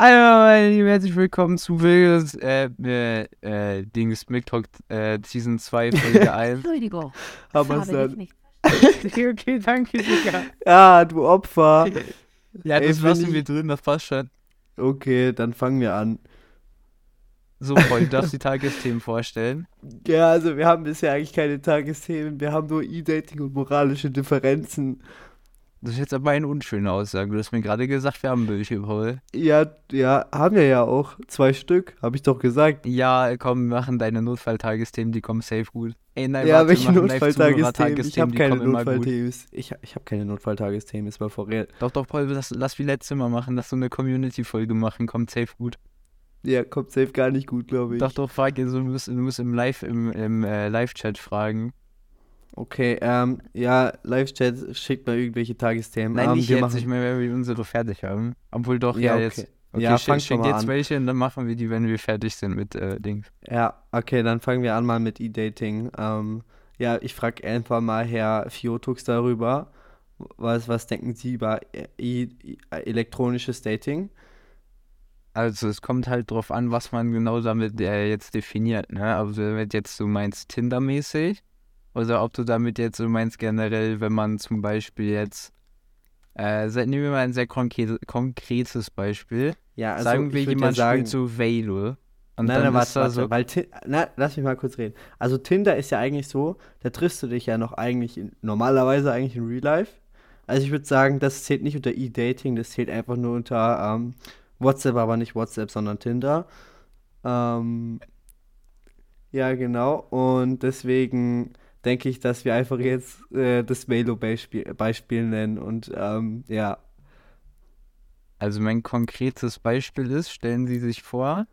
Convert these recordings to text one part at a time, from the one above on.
Hallo, meine Lieben, herzlich willkommen zu Wildes äh, äh, äh, Dings Milk äh, Season 2, Folge 1. Entschuldigung. Aber es dann. nicht. okay, okay, danke, Digga. Ja, du Opfer. Ja, Ey, das bin lassen ich- wir drin, das passt schon. Okay, dann fangen wir an. So, Paul, du darfst die Tagesthemen vorstellen. Ja, also wir haben bisher eigentlich keine Tagesthemen. Wir haben nur E-Dating und moralische Differenzen. Das ist jetzt aber eine unschöne Aussage. Du hast mir gerade gesagt, wir haben welche, Paul. Ja, ja, haben wir ja auch. Zwei Stück, habe ich doch gesagt. Ja, komm, wir machen deine Notfalltagesthemen, die kommen safe gut. Ey, nein, ja, warte, welche Notfalltagesthemen? Ich habe keine. Notfallthemen. Ich, ich habe keine Notfalltagesthemen, ist mal vorher. Doch, doch, Paul, lass, lass wie letztes Mal machen, lass so eine Community-Folge machen, kommt safe gut. Ja, kommt safe gar nicht gut, glaube ich. Doch, doch, frag ihr so, du musst, du musst im Live, im, im äh, Live-Chat fragen. Okay, ähm, ja, Live-Chat, schickt mal irgendwelche Tagesthemen. Nein, Ähm, nicht wir jetzt, machen- ich meine, wenn wir unsere fertig haben. Obwohl doch, Ja, ja, okay. jetzt. Okay, Ja, fang schick schon mal jetzt an. welche und dann machen wir die, wenn wir fertig sind mit äh, Dings. Ja, okay, dann fangen wir an mal mit E-Dating. Ähm, ja, ich frage einfach mal Herr Fiotux darüber. Was, was denken Sie über e e elektronisches Dating? Also es kommt halt drauf an, was man genau damit äh, jetzt definiert, ne? Also wenn du jetzt so meinst Tinder-mäßig oder ob du damit jetzt so meinst generell, wenn man zum Beispiel jetzt, äh, se- nehmen wir mal ein sehr konkrete, konkretes Beispiel. Ja, also Sagen wir, ich würd jemand ja sagen, spielt so Velo und nein, dann nein, ist warte, da warte, so, weil Ti- na, lass mich mal kurz reden. Also Tinder ist ja eigentlich so, da triffst du dich ja noch eigentlich in, normalerweise eigentlich in Real Life. Also ich würde sagen, das zählt nicht unter E-Dating, das zählt einfach nur unter ähm, WhatsApp, aber nicht WhatsApp, sondern Tinder. Ähm, ja, genau. Und deswegen denke ich, dass wir einfach jetzt äh, das Melo-Beispiel Beispiel nennen. Und ähm, ja, Also mein konkretes Beispiel ist, stellen Sie sich vor,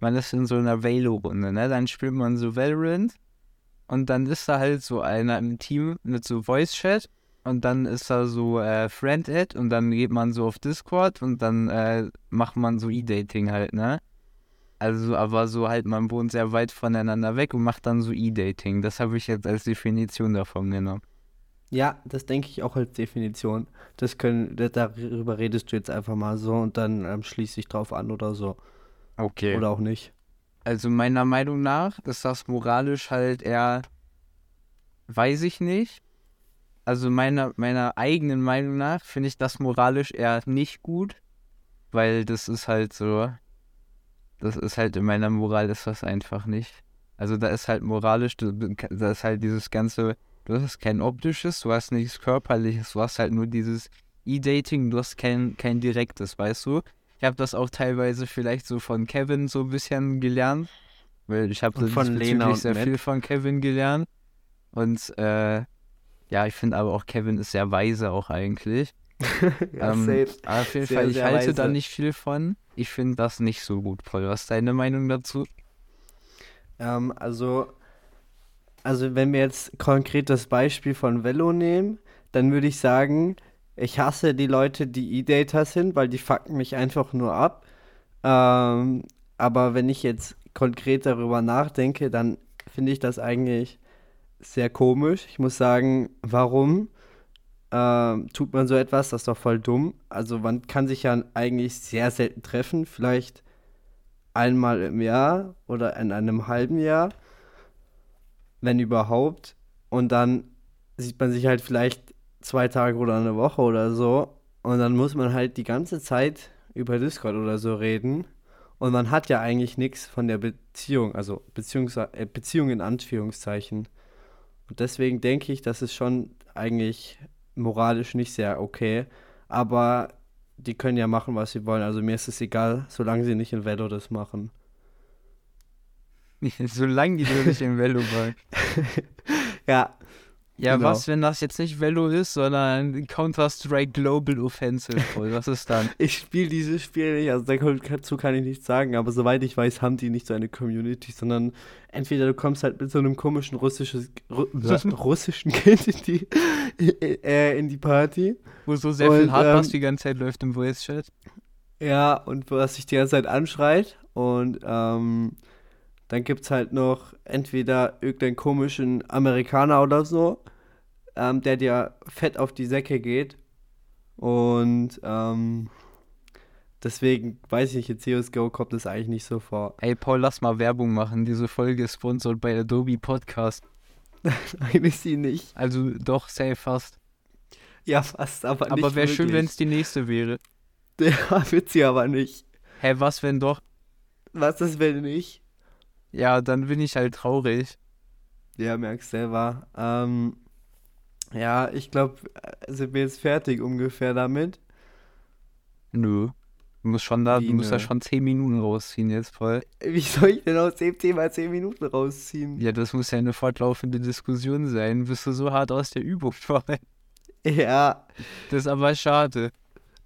man ist in so einer Valo-Runde, ne? Dann spielt man so Valorant und dann ist da halt so einer im Team mit so Voice-Chat und dann ist da so äh, Friend-Add und dann geht man so auf Discord und dann äh, macht man so E-Dating halt, ne? Also, aber so halt, man wohnt sehr weit voneinander weg und macht dann so E-Dating. Das habe ich jetzt als Definition davon genommen. ja, das denke ich auch als Definition. Das können, da- darüber redest du jetzt einfach mal so und dann ähm, schließe ich drauf an oder so. Okay. Oder auch nicht. Also meiner Meinung nach ist das moralisch halt eher, weiß ich nicht. Also meiner, meiner eigenen Meinung nach finde ich das moralisch eher nicht gut, weil das ist halt so, das ist halt in meiner Moral ist das einfach nicht. Also da ist halt moralisch, da ist halt dieses ganze, du hast kein optisches, du hast nichts körperliches, du hast halt nur dieses E-Dating, du hast kein, kein direktes, weißt du? Ich habe das auch teilweise vielleicht so von Kevin so ein bisschen gelernt, weil ich habe von Lena und sehr Matt. viel von Kevin gelernt. Und äh, ja, ich finde aber auch Kevin ist sehr weise auch eigentlich. ja, Ähm, safe. aber auf jeden Sehr, Fall, ich halte da weise. nicht viel von. Ich finde das nicht so gut, Paul. Was ist deine Meinung dazu? Ähm, also, also wenn wir jetzt konkret das Beispiel von Velo nehmen, dann würde ich sagen, ich hasse die Leute, die E-Dater sind, weil die fucken mich einfach nur ab. Ähm, aber wenn ich jetzt konkret darüber nachdenke, dann finde ich das eigentlich sehr komisch. Ich muss sagen, warum ähm, tut man so etwas? Das ist doch voll dumm. Also man kann sich ja eigentlich sehr selten treffen, vielleicht einmal im Jahr oder in einem halben Jahr, wenn überhaupt. Und dann sieht man sich halt vielleicht zwei Tage oder eine Woche oder so. Und dann muss man halt die ganze Zeit über Discord oder so reden. Und man hat ja eigentlich nichts von der Beziehung, also Beziehungs äh, Beziehung in Anführungszeichen. Und deswegen denke ich, das ist schon eigentlich moralisch nicht sehr okay. Aber die können ja machen, was sie wollen. Also mir ist es egal, solange sie nicht in Velo das machen. Solange die nicht im Velo waren. Ja, Ja, Genau. was, wenn das jetzt nicht Velo ist, sondern Counter-Strike Global Offensive? Was ist dann? ich spiele dieses Spiel nicht, also dazu kann ich nichts sagen, aber soweit ich weiß, haben die nicht so eine Community, sondern entweder du kommst halt mit so einem komischen russisches, Ru russischen Kind in die, äh, in die Party. Wo so sehr viel Und, Hardbass ähm, die ganze Zeit läuft im Voice-Chat. Ja, und was sich die ganze Zeit anschreit. Und ähm, dann gibt es halt noch entweder irgendeinen komischen Amerikaner oder so, ähm, der dir fett auf die Säcke geht. Und ähm, deswegen weiß ich in CSGO kommt es eigentlich nicht so vor. Ey, Paul, lass mal Werbung machen. Diese Folge ist sponsored bei Adobe Podcast. eigentlich sie nicht. Also doch, safe fast. Ja, fast, aber nicht Aber wäre schön, wenn es die nächste wäre. Ja, wird sie aber nicht. Hä, was, wenn doch? Was ist, wenn nicht? Ja, dann bin ich halt traurig. Ja, merkst selber. Ähm, ja, ich glaube, sind wir jetzt fertig ungefähr damit. Nö. Du musst schon da, Wie du musst da nö? schon 10 Minuten rausziehen jetzt voll. Wie soll ich denn aus dem Thema 10 Minuten rausziehen? Ja, das muss ja eine fortlaufende Diskussion sein. Bist du so hart aus der Übung fallen? Ja, Das ist aber schade.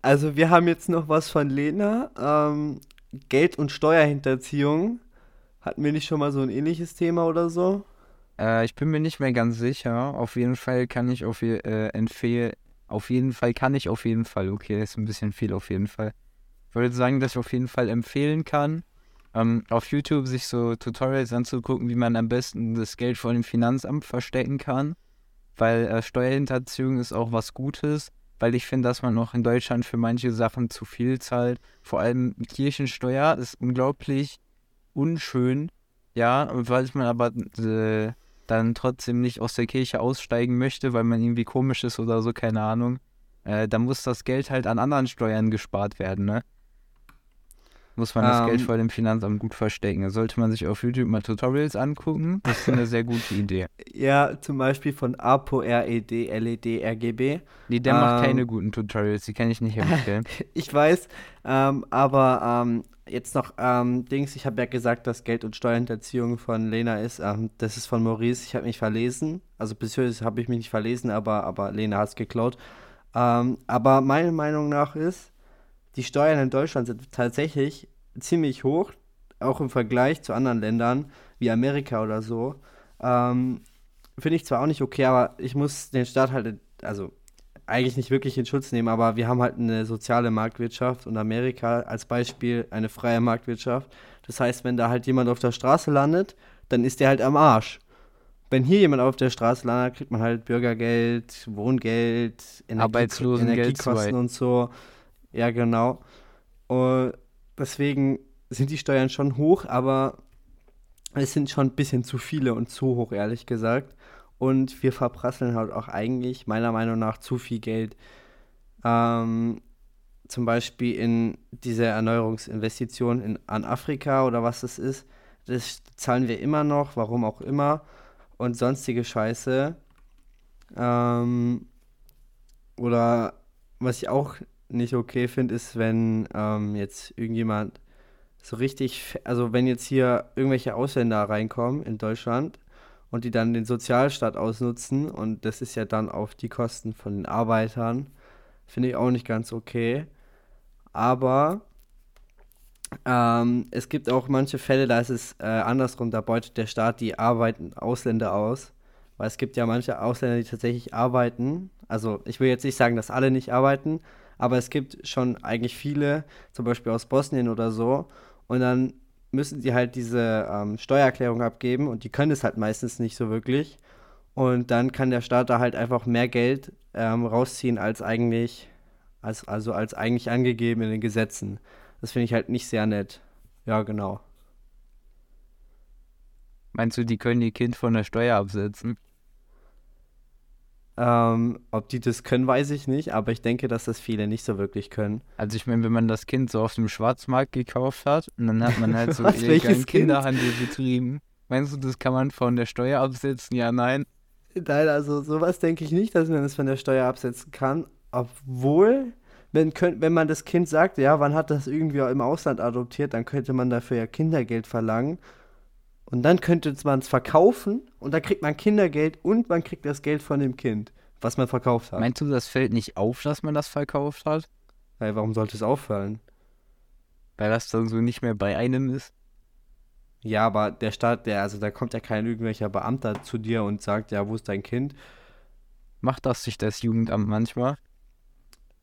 also wir haben jetzt noch was von Lena. Ähm, Geld- und Steuerhinterziehung. Hatten wir nicht schon mal so ein ähnliches Thema oder so? Äh, ich bin mir nicht mehr ganz sicher. Auf jeden Fall kann ich auf je, äh, empfehlen. Auf jeden Fall kann ich auf jeden Fall. Okay, das ist ein bisschen viel auf jeden Fall. Ich würde sagen, dass ich auf jeden Fall empfehlen kann, ähm, auf YouTube sich so Tutorials anzugucken, wie man am besten das Geld vor dem Finanzamt verstecken kann. Weil äh, Steuerhinterziehung ist auch was Gutes, weil ich finde, dass man auch in Deutschland für manche Sachen zu viel zahlt. Vor allem Kirchensteuer ist unglaublich unschön. Ja, weil man aber äh, dann trotzdem nicht aus der Kirche aussteigen möchte, weil man irgendwie komisch ist oder so, keine Ahnung, äh, dann muss das Geld halt an anderen Steuern gespart werden, ne? Muss man das Geld Ähm. vor dem Finanzamt gut verstecken. Da sollte man sich auf YouTube mal Tutorials angucken. Das ist eine sehr gute Idee. Ja, zum Beispiel von APO RED LED RGB. Nee, der macht Ähm. keine guten Tutorials, die kann ich nicht empfehlen. Ich weiß, ähm, aber ähm, jetzt noch ähm, Dings, ich habe ja gesagt, dass Geld- und Steuerhinterziehung von Lena ist. Ähm, das ist von Maurice, ich habe mich verlesen. Also bisher habe ich mich nicht verlesen, aber, aber Lena hat es geklaut. Ähm, aber meiner Meinung nach ist, die Steuern in Deutschland sind tatsächlich ziemlich hoch, auch im Vergleich zu anderen Ländern wie Amerika oder so. Ähm, Finde ich zwar auch nicht okay, aber ich muss den Staat halt, also eigentlich nicht wirklich in Schutz nehmen, aber wir haben halt eine soziale Marktwirtschaft und Amerika als Beispiel eine freie Marktwirtschaft. Das heißt, wenn da halt jemand auf der Straße landet, dann ist der halt am Arsch. Wenn hier jemand auf der Straße landet, kriegt man halt Bürgergeld, Wohngeld, Energie Arbeitslosengeld Energiekosten und so. Ja, genau. Und deswegen sind die Steuern schon hoch, aber es sind schon ein bisschen zu viele und zu hoch, ehrlich gesagt. Und wir verprasseln halt auch eigentlich, meiner Meinung nach, zu viel Geld. Ähm, zum Beispiel in diese Erneuerungsinvestition in, an Afrika oder was das ist. Das zahlen wir immer noch, warum auch immer. Und sonstige Scheiße. Ähm, oder was ich auch nicht okay finde, ist, wenn ähm, jetzt irgendjemand so richtig, also wenn jetzt hier irgendwelche Ausländer reinkommen in Deutschland und die dann den Sozialstaat ausnutzen und das ist ja dann auf die Kosten von den Arbeitern, finde ich auch nicht ganz okay. Aber ähm, es gibt auch manche Fälle, da ist es äh, andersrum, da beutet der Staat die arbeitenden Ausländer aus. Weil es gibt ja manche Ausländer, die tatsächlich arbeiten. Also ich will jetzt nicht sagen, dass alle nicht arbeiten, aber es gibt schon eigentlich viele, zum Beispiel aus Bosnien oder so. Und dann müssen die halt diese ähm, Steuererklärung abgeben und die können es halt meistens nicht so wirklich. Und dann kann der Staat da halt einfach mehr Geld ähm, rausziehen als eigentlich, als, also als eigentlich angegeben in den Gesetzen. Das finde ich halt nicht sehr nett. Ja, genau. Meinst du, die können ihr Kind von der Steuer absetzen? Ähm, ob die das können, weiß ich nicht, aber ich denke, dass das viele nicht so wirklich können. Also ich meine, wenn man das Kind so auf dem Schwarzmarkt gekauft hat und dann hat man halt so Was, illegalen? Kinderhandel betrieben. Meinst du, das kann man von der Steuer absetzen? Ja, nein. Nein, also sowas denke ich nicht, dass man das von der Steuer absetzen kann. Obwohl, wenn, könnt, wenn man das Kind sagt, ja, wann hat das irgendwie im Ausland adoptiert, dann könnte man dafür ja Kindergeld verlangen. Und dann könnte man es verkaufen und dann kriegt man Kindergeld und man kriegt das Geld von dem Kind, was man verkauft hat. Meinst du, das fällt nicht auf, dass man das verkauft hat? Weil warum sollte es auffallen? Weil das dann so nicht mehr bei einem ist? Ja, aber der Staat, der, also da kommt ja kein irgendwelcher Beamter zu dir und sagt, ja, wo ist dein Kind? Macht das nicht das Jugendamt manchmal?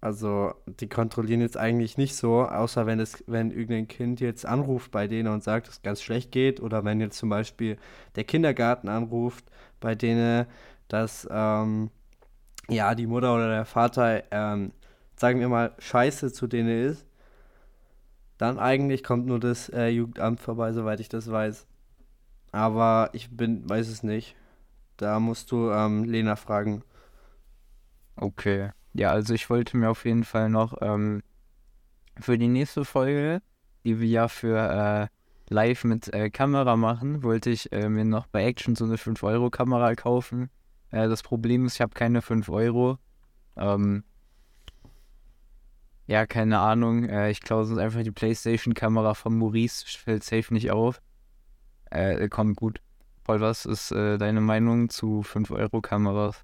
Also, die kontrollieren jetzt eigentlich nicht so, außer wenn es, wenn irgendein Kind jetzt anruft bei denen und sagt, dass es ganz schlecht geht, oder wenn jetzt zum Beispiel der Kindergarten anruft, bei denen, dass ähm, ja die Mutter oder der Vater, ähm, sagen wir mal, scheiße zu denen ist, dann eigentlich kommt nur das äh, Jugendamt vorbei, soweit ich das weiß. Aber ich bin, weiß es nicht. Da musst du ähm, Lena fragen. Okay. Ja, also ich wollte mir auf jeden Fall noch ähm, für die nächste Folge, die wir ja für äh, live mit äh, Kamera machen, wollte ich äh, mir noch bei Action so eine 5-Euro-Kamera kaufen. Äh, das Problem ist, ich habe keine 5 Euro. Ähm, ja, keine Ahnung. Äh, ich glaube, sonst einfach die PlayStation-Kamera von Maurice fällt safe nicht auf. Äh, kommt gut. Paul, was ist deine Meinung zu 5-Euro-Kameras?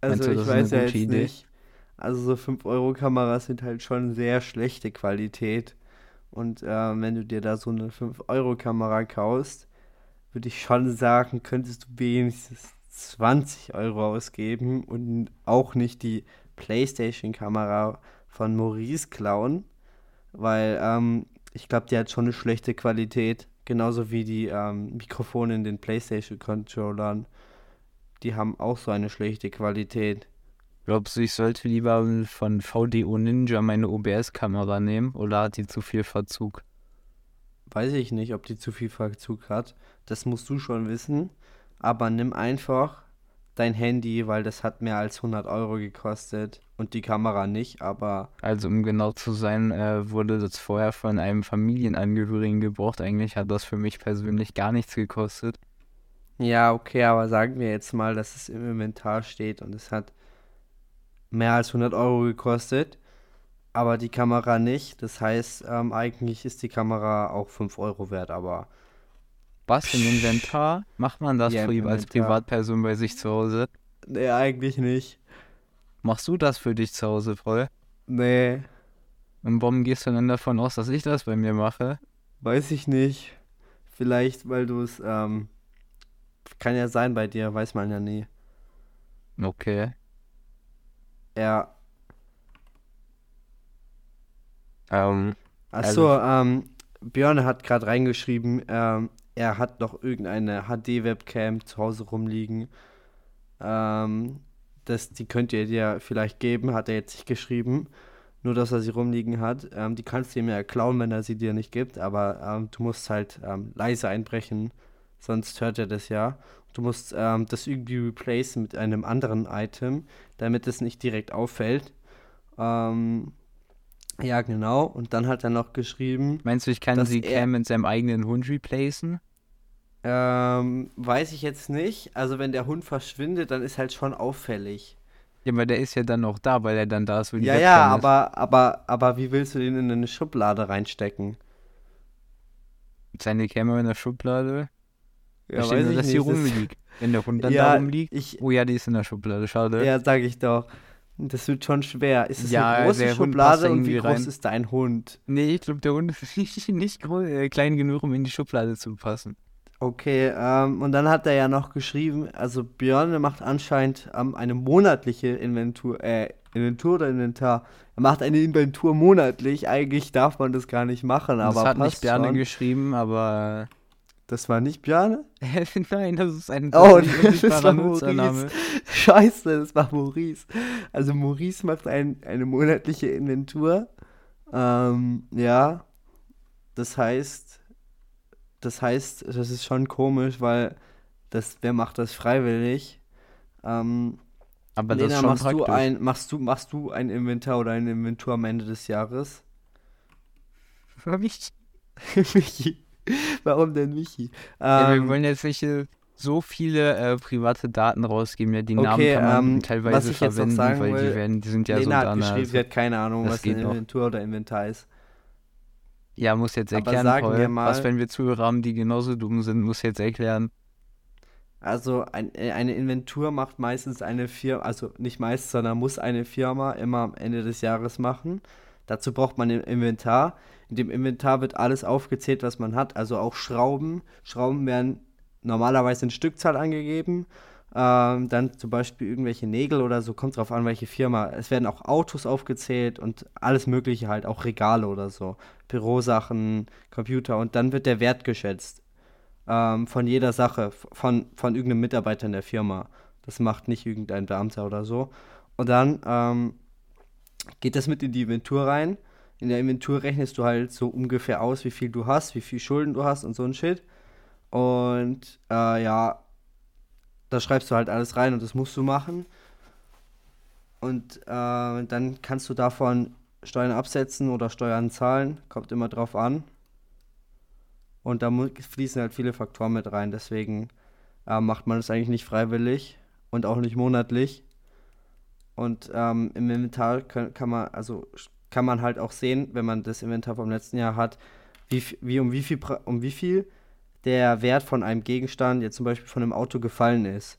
Also, ich weiß ja jetzt Idee? nicht. Also, so 5-Euro-Kameras sind halt schon sehr schlechte Qualität. Und äh, wenn du dir da so eine 5-Euro-Kamera kaufst, würde ich schon sagen, könntest du wenigstens 20 Euro ausgeben und auch nicht die PlayStation-Kamera von Maurice klauen, weil ähm, ich glaube, die hat schon eine schlechte Qualität, genauso wie die ähm, Mikrofone in den PlayStation-Controllern. Die haben auch so eine schlechte Qualität. Glaubst du, ich sollte lieber von VDO Ninja meine OBS-Kamera nehmen oder hat die zu viel Verzug? Weiß ich nicht, ob die zu viel Verzug hat. Das musst du schon wissen. Aber nimm einfach dein Handy, weil das hat mehr als 100 Euro gekostet und die Kamera nicht, aber... Also um genau zu sein, äh, wurde das vorher von einem Familienangehörigen gebraucht. Eigentlich hat das für mich persönlich gar nichts gekostet. Ja, okay, aber sagen wir jetzt mal, dass es im Inventar steht und es hat mehr als 100 Euro gekostet, aber die Kamera nicht. Das heißt, ähm, eigentlich ist die Kamera auch 5 Euro wert, aber was im Inventar? Macht man das ja, als Privatperson bei sich zu Hause? Nee, eigentlich nicht. Machst du das für dich zu Hause voll? Nee. Und warum gehst du dann davon aus, dass ich das bei mir mache? Weiß ich nicht. Vielleicht, weil du es, ähm, kann ja sein bei dir, weiß man ja nie. Okay. Ja. Ähm. Achso, also, ähm, Björn hat gerade reingeschrieben, ähm, er hat noch irgendeine HD-Webcam zu Hause rumliegen. Ähm, das, die könnt ihr dir vielleicht geben, hat er jetzt nicht geschrieben. Nur, dass er sie rumliegen hat. Ähm, die kannst du ihm ja klauen, wenn er sie dir nicht gibt. Aber ähm, du musst halt ähm, leise einbrechen, sonst hört er das ja. Du musst ähm, das irgendwie replacen mit einem anderen Item, damit es nicht direkt auffällt. Ähm, ja, genau. Und dann hat er noch geschrieben. Meinst du, ich kann sie Cam mit seinem eigenen Hund replacen? Ähm, weiß ich jetzt nicht. Also wenn der Hund verschwindet, dann ist halt schon auffällig. Ja, aber der ist ja dann noch da, weil er dann da ist, wo die Ja, Webcam ja, aber, ist. aber, aber wie willst du den in eine Schublade reinstecken? Seine Kamera in der Schublade? Ja, da weiß ich dass nicht. sie rumliegt. Wenn der Hund dann ja, da rumliegt. Ich, oh ja, die ist in der Schublade, schade. Ja, sag ich doch. Das wird schon schwer. Ist es ja, eine große Schublade und wie groß rein. ist dein Hund? Nee, ich glaube, der Hund ist nicht, nicht groß, äh, klein genug, um in die Schublade zu passen. Okay, ähm, und dann hat er ja noch geschrieben, also Björn macht anscheinend ähm, eine monatliche Inventur, äh, Inventur oder Inventar. Er macht eine Inventur monatlich. Eigentlich darf man das gar nicht machen, aber. Das hat nicht Björn geschrieben, aber. Das war nicht Björn? Nein, das ist ein oh, das war Maurice. Scheiße, das war Maurice. Also Maurice macht ein, eine monatliche Inventur. Ähm, ja. Das heißt, das heißt, das ist schon komisch, weil das, wer macht das freiwillig? Ähm, aber Lena, das ist schon machst praktisch. du ein, machst du, machst du ein Inventar oder ein Inventur am Ende des Jahres? Für mich. Michi. Warum denn Michi? Ja, wir ähm, wollen jetzt nicht so viele äh, private Daten rausgeben. Ja, die okay, Namen kann man ähm, teilweise verwenden, weil will, die werden, die sind ja Lena so hat geschrieben, also, sie hat keine Ahnung, was ein Inventur noch. oder Inventar ist. Ja, muss jetzt erklären, Paul, mal, was, wenn wir Zuhörer haben, die genauso dumm sind, muss jetzt erklären. Also ein, äh, eine Inventur macht meistens eine Firma, also nicht meist, sondern muss eine Firma immer am Ende des Jahres machen. Dazu braucht man ein Inventar. In dem Inventar wird alles aufgezählt, was man hat, also auch Schrauben. Schrauben werden normalerweise in Stückzahl angegeben. Ähm, dann zum Beispiel irgendwelche Nägel oder so, kommt drauf an, welche Firma. Es werden auch Autos aufgezählt und alles Mögliche halt, auch Regale oder so. Bürosachen, Computer und dann wird der Wert geschätzt. Ähm, von jeder Sache, von, von irgendeinem Mitarbeiter in der Firma. Das macht nicht irgendein Beamter oder so. Und dann ähm, geht das mit in die Inventur rein. in der Inventur rechnest du halt so ungefähr aus, wie viel du hast, wie viel Schulden du hast und so ein Shit. Und äh, ja, da schreibst du halt alles rein und das musst du machen. Und äh, dann kannst du davon Steuern absetzen oder Steuern zahlen, kommt immer drauf an. Und da fließen halt viele Faktoren mit rein, deswegen äh, macht man das eigentlich nicht freiwillig und auch nicht monatlich. Und ähm, im Inventar kann, kann, man, also kann man halt auch sehen, wenn man das Inventar vom letzten Jahr hat, wie, wie um wie viel um wie viel der Wert von einem Gegenstand, jetzt zum Beispiel von einem Auto gefallen ist.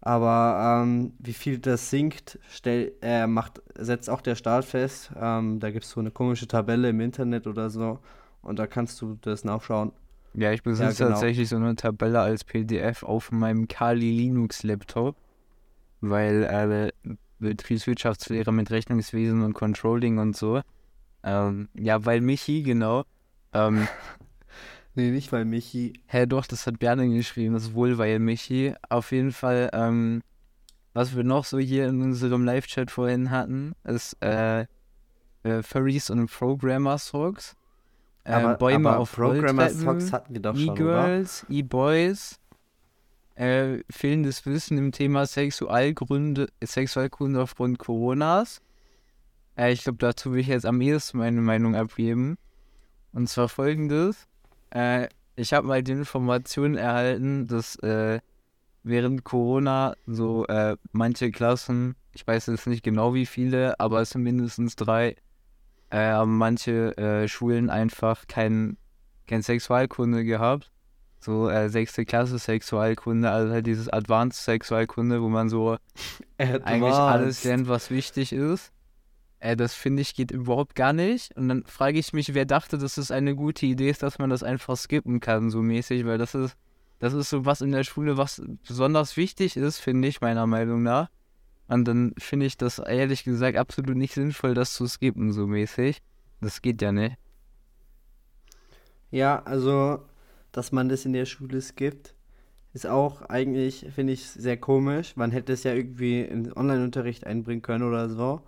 Aber ähm, wie viel das sinkt, stell, äh, macht, setzt auch der Staat fest. Ähm, da gibt es so eine komische Tabelle im Internet oder so. Und da kannst du das nachschauen. Ja, ich besitze ja, genau. tatsächlich so eine Tabelle als PDF auf meinem Kali Linux Laptop, weil äh, Betriebswirtschaftslehre mit Rechnungswesen und Controlling und so. Ähm, ja, weil Michi, genau. Ähm, Nee, nicht weil Michi. Hä, doch, das hat Berne geschrieben, das ist wohl weil Michi. Auf jeden Fall, ähm, was wir noch so hier in unserem Live-Chat vorhin hatten, ist äh, äh, Furries und Programmer-Songs. Äh, aber, Bäume aber auf Programmer-Songs hatten wir doch schon, E-Girls, E-Boys. Äh, fehlendes Wissen im Thema Sexualgründe, Sexualkunde aufgrund Coronas. Äh, ich glaube, dazu will ich jetzt am ehesten meine Meinung abgeben. Und zwar folgendes. Äh, ich habe mal die Information erhalten, dass äh, während Corona so äh, manche Klassen, ich weiß jetzt nicht genau wie viele, aber es sind mindestens drei, äh, haben manche Schulen einfach kein, kein Sexualkunde gehabt. So äh, sechste Klasse Sexualkunde, also halt dieses Advanced Sexualkunde, wo man so eigentlich alles lernt, was wichtig ist. Äh, das finde ich geht überhaupt gar nicht. Und dann frage ich mich, wer dachte, dass es eine gute Idee ist, dass man das einfach skippen kann, so mäßig, weil das ist, das ist so was in der Schule, was besonders wichtig ist, finde ich, meiner Meinung nach. Und dann finde ich das ehrlich gesagt absolut nicht sinnvoll, das zu skippen, so mäßig. Das geht ja nicht. Ja, also, dass man das in der Schule skippt, ist auch eigentlich, finde ich, sehr komisch. Man hätte es ja irgendwie in Online-Unterricht einbringen können oder so.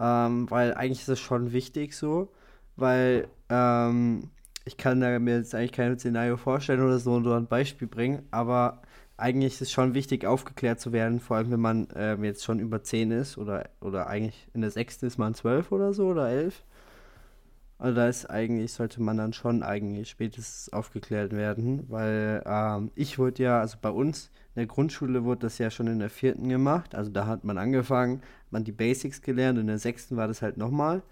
Ähm, weil eigentlich ist es schon wichtig so, weil ähm, ich kann da mir jetzt eigentlich kein Szenario vorstellen oder so oder ein Beispiel bringen, aber eigentlich ist es schon wichtig, aufgeklärt zu werden, vor allem wenn man ähm, jetzt schon über 10 ist oder, oder eigentlich in der 6. ist man 12 oder so oder 11. Also da ist eigentlich, sollte man dann schon eigentlich spätestens aufgeklärt werden, weil ähm, ich wurde ja, also bei uns in der Grundschule wurde das ja schon in der vierten gemacht, also da hat man angefangen, man die Basics gelernt. In der sechsten war das halt nochmal.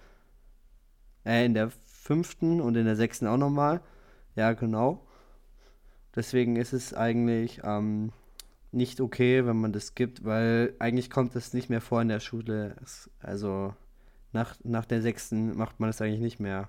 Äh, in der fünften und in der sechsten auch nochmal. Ja, genau. Deswegen ist es eigentlich ähm, nicht okay, wenn man das gibt, weil eigentlich kommt das nicht mehr vor in der Schule. Also nach, nach der sechsten macht man das eigentlich nicht mehr.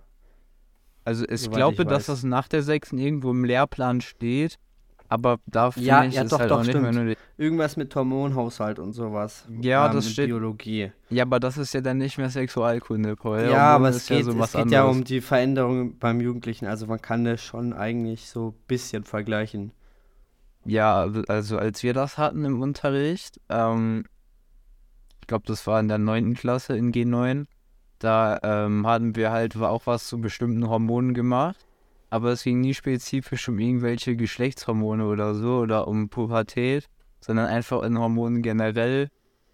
Also ich glaube, dass das nach der sechsten irgendwo im Lehrplan steht, aber da ja, ich ja, doch, halt doch, auch stimmt. nicht mehr nur Irgendwas mit Hormonhaushalt und sowas. Ja, ähm, das steht. Biologie. Ja, aber das ist ja dann nicht mehr Sexualkunde, Paul. Ja, aber es geht, ja, es geht ja um die Veränderung beim Jugendlichen. Also man kann das schon eigentlich so ein bisschen vergleichen. Ja, also als wir das hatten im Unterricht, ähm, ich glaube, das war in der 9. Klasse in G9, da ähm, hatten wir halt auch was zu bestimmten Hormonen gemacht aber es ging nie spezifisch um irgendwelche Geschlechtshormone oder so oder um Pubertät, sondern einfach in Hormonen generell,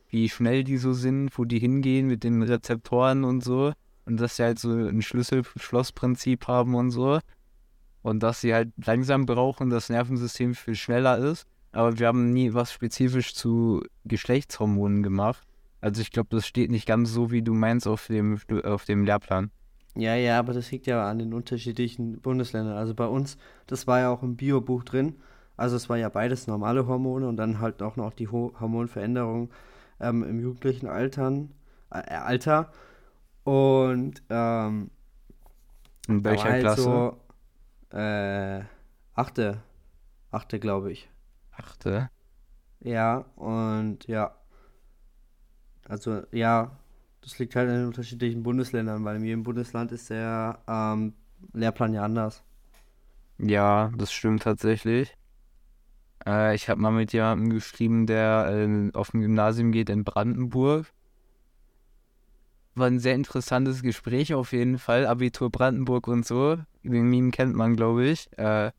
wie schnell die so sind, wo die hingehen mit den Rezeptoren und so. Und dass sie halt so ein Schlüssel-Schloss-Prinzip haben und so. Und dass sie halt langsam brauchen, das Nervensystem viel schneller ist. Aber wir haben nie was spezifisch zu Geschlechtshormonen gemacht. Also ich glaube, das steht nicht ganz so, wie du meinst, auf dem, auf dem Lehrplan. Ja, ja, aber das liegt ja an den unterschiedlichen Bundesländern. Also bei uns, das war ja auch im Biobuch drin. Also es war ja beides normale Hormone und dann halt auch noch die Ho Hormonveränderung ähm, im jugendlichen Altern, äh, Alter. Und ähm, in welcher halt Klasse? So, äh, achte. Achte, glaube ich. Achte? Ja, und ja. Also, ja, das liegt halt in den unterschiedlichen Bundesländern, weil in jedem Bundesland ist der ähm, Lehrplan ja anders. Ja, das stimmt tatsächlich. Äh, ich habe mal mit jemandem geschrieben, der äh, auf dem Gymnasium geht in Brandenburg. war ein sehr interessantes Gespräch auf jeden Fall. Abitur Brandenburg und so. Den Meme kennt man, glaube ich. Äh,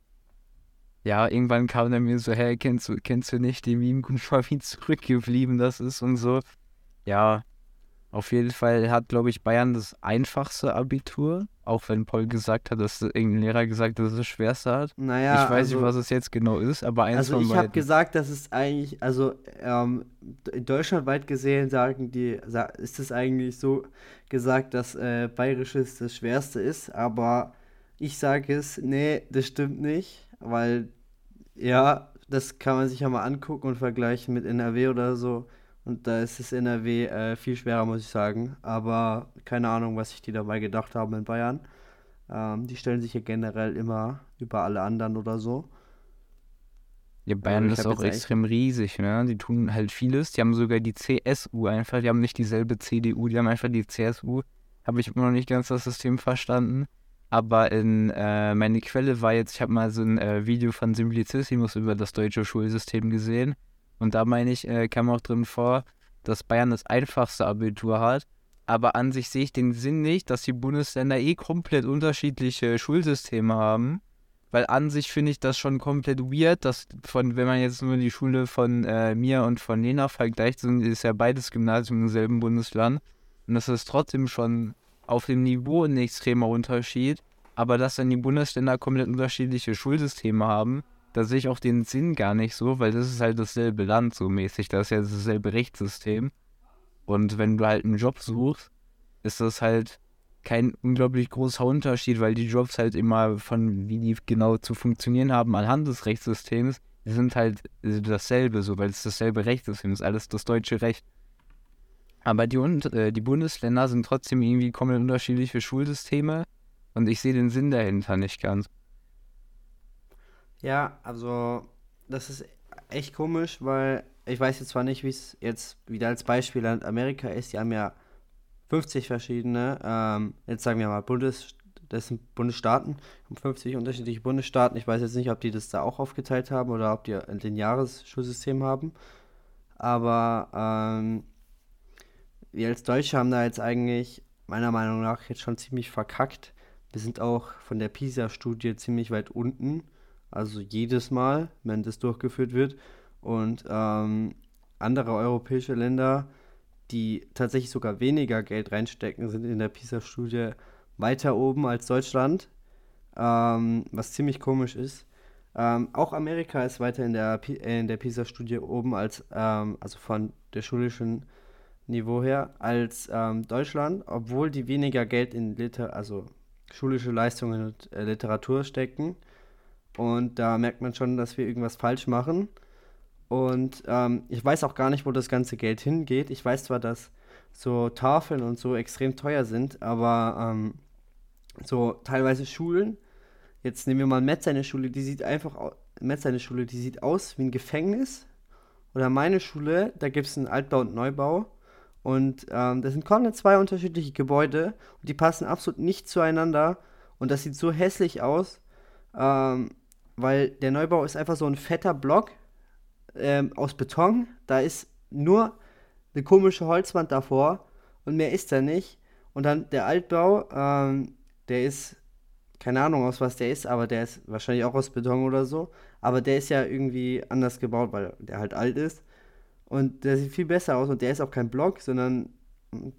ja, irgendwann kam er mir so, hey, kennst du, kennst du nicht den Meme, wie zurückgeblieben das ist und so. Ja, auf jeden Fall hat, glaube ich, Bayern das einfachste Abitur, auch wenn Paul gesagt hat, dass irgendein Lehrer gesagt hat, dass es das schwerste hat. Naja, ich weiß also, nicht, was es jetzt genau ist, aber eins Also von ich habe beiden. gesagt, dass es eigentlich, also ähm, deutschlandweit gesehen sagen die, ist es eigentlich so gesagt, dass äh, Bayerisches das Schwerste ist, aber ich sage es, nee, das stimmt nicht, weil ja, das kann man sich ja mal angucken und vergleichen mit NRW oder so. Und da ist das NRW äh, viel schwerer, muss ich sagen. Aber keine Ahnung, was sich die dabei gedacht haben in Bayern. Ähm, die stellen sich ja generell immer über alle anderen oder so. Ja, Bayern ist auch extrem riesig, ne? Die tun halt vieles. Die haben sogar die CSU einfach, die haben nicht dieselbe CDU, die haben einfach die CSU. Habe ich immer noch nicht ganz das System verstanden. Aber in äh, meine Quelle war jetzt, ich habe mal so ein äh, Video von Simplicissimus über das deutsche Schulsystem gesehen. Und da meine ich, äh, kam auch drin vor, dass Bayern das einfachste Abitur hat. Aber an sich sehe ich den Sinn nicht, dass die Bundesländer eh komplett unterschiedliche Schulsysteme haben. Weil an sich finde ich das schon komplett weird, dass von, wenn man jetzt nur die Schule von äh, mir und von Lena vergleicht, sind, ist ja beides Gymnasium im selben Bundesland. Und das ist trotzdem schon auf dem Niveau ein extremer Unterschied. Aber dass dann die Bundesländer komplett unterschiedliche Schulsysteme haben, da sehe ich auch den Sinn gar nicht so, weil das ist halt dasselbe Land so mäßig. Das ist ja dasselbe Rechtssystem. Und wenn du halt einen Job suchst, ist das halt kein unglaublich großer Unterschied, weil die Jobs halt immer von, wie die genau zu funktionieren haben, anhand des Rechtssystems, die sind halt dasselbe, so, weil es dasselbe Rechtssystem ist, alles das deutsche Recht. Aber die, und, äh, die Bundesländer sind trotzdem irgendwie komplett unterschiedliche Schulsysteme und ich sehe den Sinn dahinter nicht ganz. Ja, also das ist echt komisch, weil ich weiß jetzt zwar nicht, wie es jetzt wieder als Beispiel Land Amerika ist. Die haben ja 50 verschiedene, ähm, jetzt sagen wir mal Bundes, das sind Bundesstaaten, haben 50 unterschiedliche Bundesstaaten. Ich weiß jetzt nicht, ob die das da auch aufgeteilt haben oder ob die ein Jahresschulsystem haben. Aber ähm, wir als Deutsche haben da jetzt eigentlich meiner Meinung nach jetzt schon ziemlich verkackt. Wir sind auch von der PISA-Studie ziemlich weit unten. Also jedes Mal, wenn das durchgeführt wird. Und ähm, andere europäische Länder, die tatsächlich sogar weniger Geld reinstecken, sind in der PISA-Studie weiter oben als Deutschland. Ähm, was ziemlich komisch ist. Ähm, auch Amerika ist weiter in der, Pi- äh, der PISA-Studie oben als, ähm, also von der schulischen Niveau her, als ähm, Deutschland, obwohl die weniger Geld in Liter also schulische Leistungen und äh, Literatur stecken. Und da merkt man schon, dass wir irgendwas falsch machen. Und ähm, ich weiß auch gar nicht, wo das ganze Geld hingeht. Ich weiß zwar, dass so Tafeln und so extrem teuer sind, aber ähm, so teilweise Schulen, jetzt nehmen wir mal Metz seine Schule, die sieht einfach aus, seine Schule, die sieht aus wie ein Gefängnis. Oder meine Schule, da gibt es einen Altbau und Neubau. Und ähm, das sind komplett zwei unterschiedliche Gebäude und die passen absolut nicht zueinander. Und das sieht so hässlich aus, ähm, weil der Neubau ist einfach so ein fetter Block ähm, aus Beton. Da ist nur eine komische Holzwand davor und mehr ist da nicht. Und dann der Altbau, ähm, der ist, keine Ahnung aus was der ist, aber der ist wahrscheinlich auch aus Beton oder so. Aber der ist ja irgendwie anders gebaut, weil der halt alt ist. Und der sieht viel besser aus und der ist auch kein Block, sondern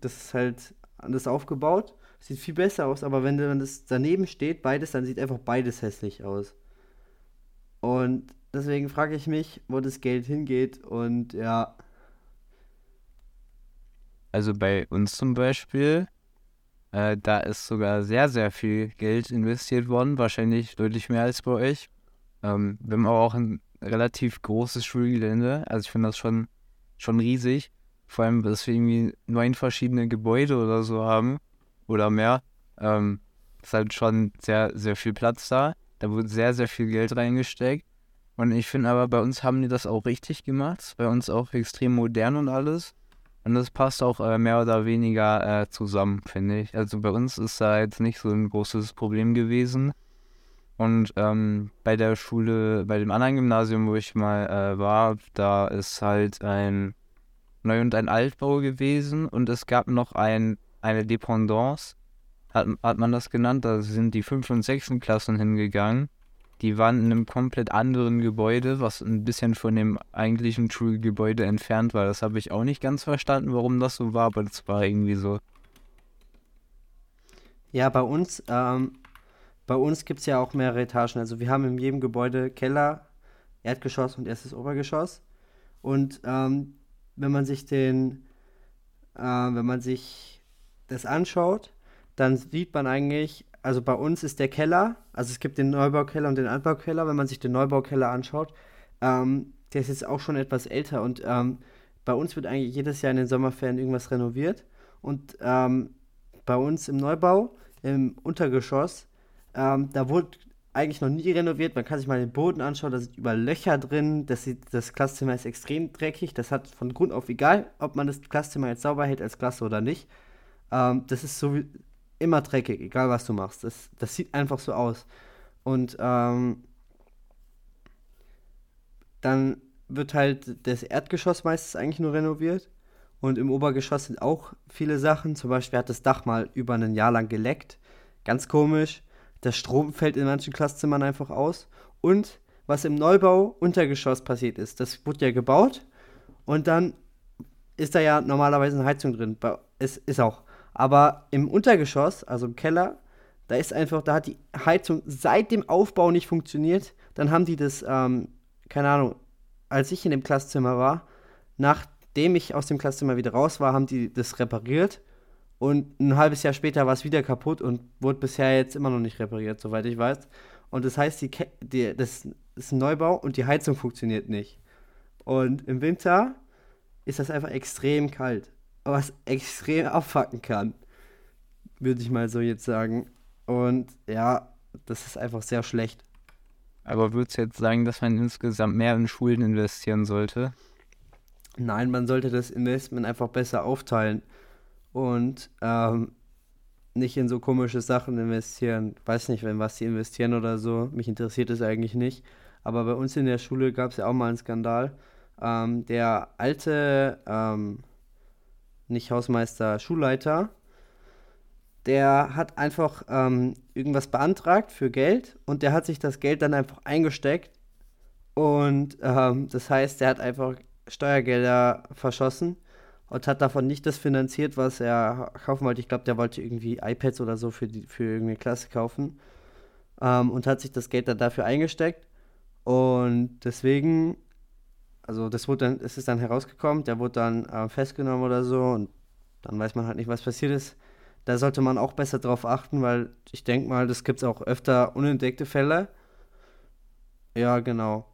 das ist halt anders aufgebaut. Sieht viel besser aus, aber wenn dann das daneben steht, beides, dann sieht einfach beides hässlich aus. Und deswegen frage ich mich, wo das Geld hingeht und ja, Also bei uns zum Beispiel, äh, da ist sogar sehr, sehr viel Geld investiert worden, wahrscheinlich deutlich mehr als bei euch. Ähm, wir haben aber auch ein relativ großes Schulgelände, also ich finde das schon, schon riesig. Vor allem, dass wir irgendwie neun verschiedene Gebäude oder so haben oder mehr. Ähm, ist halt schon sehr, sehr viel Platz da. Da wurde sehr, sehr viel Geld reingesteckt. Und ich finde aber, bei uns haben die das auch richtig gemacht. Bei uns auch extrem modern und alles. Und das passt auch äh, mehr oder weniger äh, zusammen, finde ich. Also bei uns ist da jetzt nicht so ein großes Problem gewesen. Und ähm, bei der Schule, bei dem anderen Gymnasium, wo ich mal äh, war, da ist halt ein Neu- und ein Altbau gewesen und es gab noch ein eine Dependance, hat, hat man das genannt. Da sind die 5. und 6. Klassen hingegangen. Die waren in einem komplett anderen Gebäude, was ein bisschen von dem eigentlichen Schulgebäude entfernt war. Das habe ich auch nicht ganz verstanden, warum das so war, aber das war irgendwie so. Ja, bei uns, ähm, uns gibt es ja auch mehrere Etagen. Also wir haben in jedem Gebäude Keller, Erdgeschoss und erstes Obergeschoss. Und ähm, wenn man sich den, äh, wenn man sich das anschaut, dann sieht man eigentlich, also bei uns ist der Keller, also es gibt den Neubaukeller und den Altbaukeller, wenn man sich den Neubaukeller anschaut, ähm, der ist jetzt auch schon etwas älter und ähm, bei uns wird eigentlich jedes Jahr in den Sommerferien irgendwas renoviert und ähm, bei uns im Neubau, im Untergeschoss, ähm, da wurde eigentlich noch nie renoviert. Man kann sich mal den Boden anschauen, da sind überall Löcher drin. Das, sieht, das Klasszimmer ist extrem dreckig. Das hat von Grund auf egal, ob man das Klasszimmer jetzt sauber hält als Klasse oder nicht. Ähm, das ist so immer dreckig, egal was du machst. Das, das sieht einfach so aus. Und ähm, dann wird halt das Erdgeschoss meistens eigentlich nur renoviert. Und im Obergeschoss sind auch viele Sachen. Zum Beispiel hat das Dach mal über ein Jahr lang geleckt. Ganz komisch. Der Strom fällt in manchen Klasszimmern einfach aus. Und was im Neubau Untergeschoss passiert ist, das wurde ja gebaut und dann ist da ja normalerweise eine Heizung drin. Es ist auch. Aber im Untergeschoss, also im Keller, da ist einfach, da hat die Heizung seit dem Aufbau nicht funktioniert. Dann haben die das, ähm, keine Ahnung, als ich in dem Klasszimmer war, nachdem ich aus dem Klasszimmer wieder raus war, haben die das repariert und ein halbes Jahr später war es wieder kaputt und wurde bisher jetzt immer noch nicht repariert, soweit ich weiß. Und das heißt, die, die, das ist ein Neubau und die Heizung funktioniert nicht. Und im Winter ist das einfach extrem kalt. Was extrem abfacken kann. Würde ich mal so jetzt sagen. Und ja, das ist einfach sehr schlecht. Aber würdest du jetzt sagen, dass man insgesamt mehr in Schulen investieren sollte? Nein, man sollte das Investment einfach besser aufteilen und ähm, nicht in so komische Sachen investieren. Weiß nicht, wenn was sie investieren oder so. Mich interessiert es eigentlich nicht. Aber bei uns in der Schule gab es ja auch mal einen Skandal. Ähm, der alte, ähm, nicht Hausmeister, Schulleiter, der hat einfach ähm, irgendwas beantragt für Geld und der hat sich das Geld dann einfach eingesteckt. Und ähm, das heißt, der hat einfach Steuergelder verschossen und hat davon nicht das finanziert, was er kaufen wollte. Ich glaube, der wollte irgendwie iPads oder so für, die, für irgendeine Klasse kaufen ähm, und hat sich das Geld dann dafür eingesteckt. Und deswegen, also das wurde dann, es ist dann herausgekommen, der wurde dann äh, festgenommen oder so und dann weiß man halt nicht, was passiert ist. Da sollte man auch besser drauf achten, weil ich denke mal, das gibt es auch öfter unentdeckte Fälle. Ja, genau.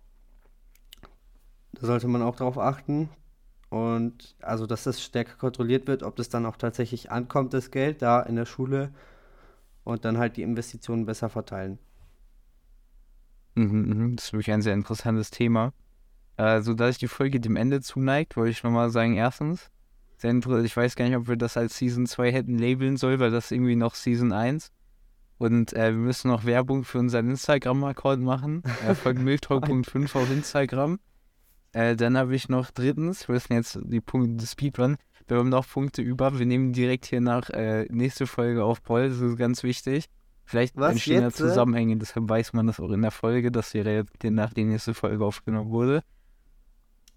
Da sollte man auch drauf achten. Und also, dass das stärker kontrolliert wird, ob das dann auch tatsächlich ankommt, das Geld da in der Schule und dann halt die Investitionen besser verteilen. Mhm, mhm. das ist wirklich ein sehr interessantes Thema. Also, da sich die Folge dem Ende zuneigt, wollte ich nochmal sagen, erstens, ich weiß gar nicht, ob wir das als Season 2 hätten labeln sollen, weil das irgendwie noch Season 1. Und äh, wir müssen noch Werbung für unseren Instagram-Account machen. Äh, folgen Miltalk.5 auf Instagram. Äh, dann habe ich noch drittens, wir wissen jetzt die Punkte des Speedrun, wir haben noch Punkte über. Wir nehmen direkt hier nach äh, nächste Folge auf Paul, das ist ganz wichtig. Vielleicht Was, entstehen da Zusammenhänge, deshalb weiß man das auch in der Folge, dass hier jetzt nach der nächste Folge aufgenommen wurde.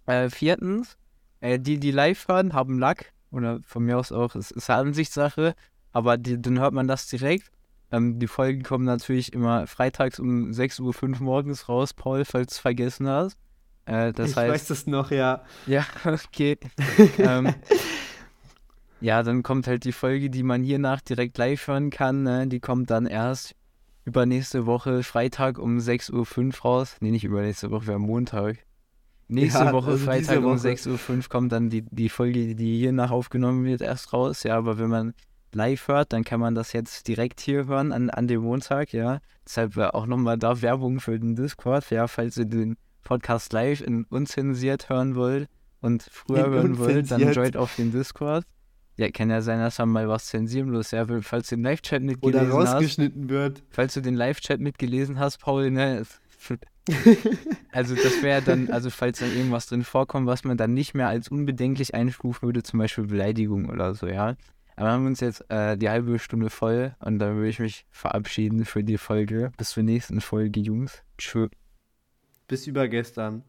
Äh, viertens, äh, die, die live hören, haben Lack. Oder von mir aus auch, es ist eine Ansichtssache, aber die, dann hört man das direkt. Ähm, die Folgen kommen natürlich immer freitags um 6.05 Uhr morgens raus, Paul, falls du es vergessen hast. Äh, das ich heißt, weiß das noch, ja. Ja, okay. ähm, ja, dann kommt halt die Folge, die man hier nach direkt live hören kann. Ne? Die kommt dann erst übernächste Woche, Freitag um 6.05 Uhr raus. Nee, nicht übernächste Woche, wir haben Montag. Nächste ja, Woche, also Freitag Woche. um 6.05 Uhr kommt dann die, die Folge, die hier nach aufgenommen wird, erst raus. Ja, aber wenn man live hört, dann kann man das jetzt direkt hier hören an, an dem Montag, ja. Deshalb auch nochmal da Werbung für den Discord, ja, falls ihr den Podcast live in unzensiert hören wollt und früher in hören wollt, dann joint auf den Discord. Ja, kann ja sein, dass man mal was zensieren muss. Ja, falls du den Live-Chat mitgelesen Oder rausgeschnitten hast, wird. Falls du den Live-Chat mitgelesen hast, Paul, ne? Also das wäre dann, also falls dann irgendwas drin vorkommt, was man dann nicht mehr als unbedenklich einstufen würde, zum Beispiel Beleidigung oder so, ja. Aber wir haben uns jetzt äh, die halbe Stunde voll und dann würde ich mich verabschieden für die Folge. Bis zur nächsten Folge, Jungs. Tschö. Bis übergestern.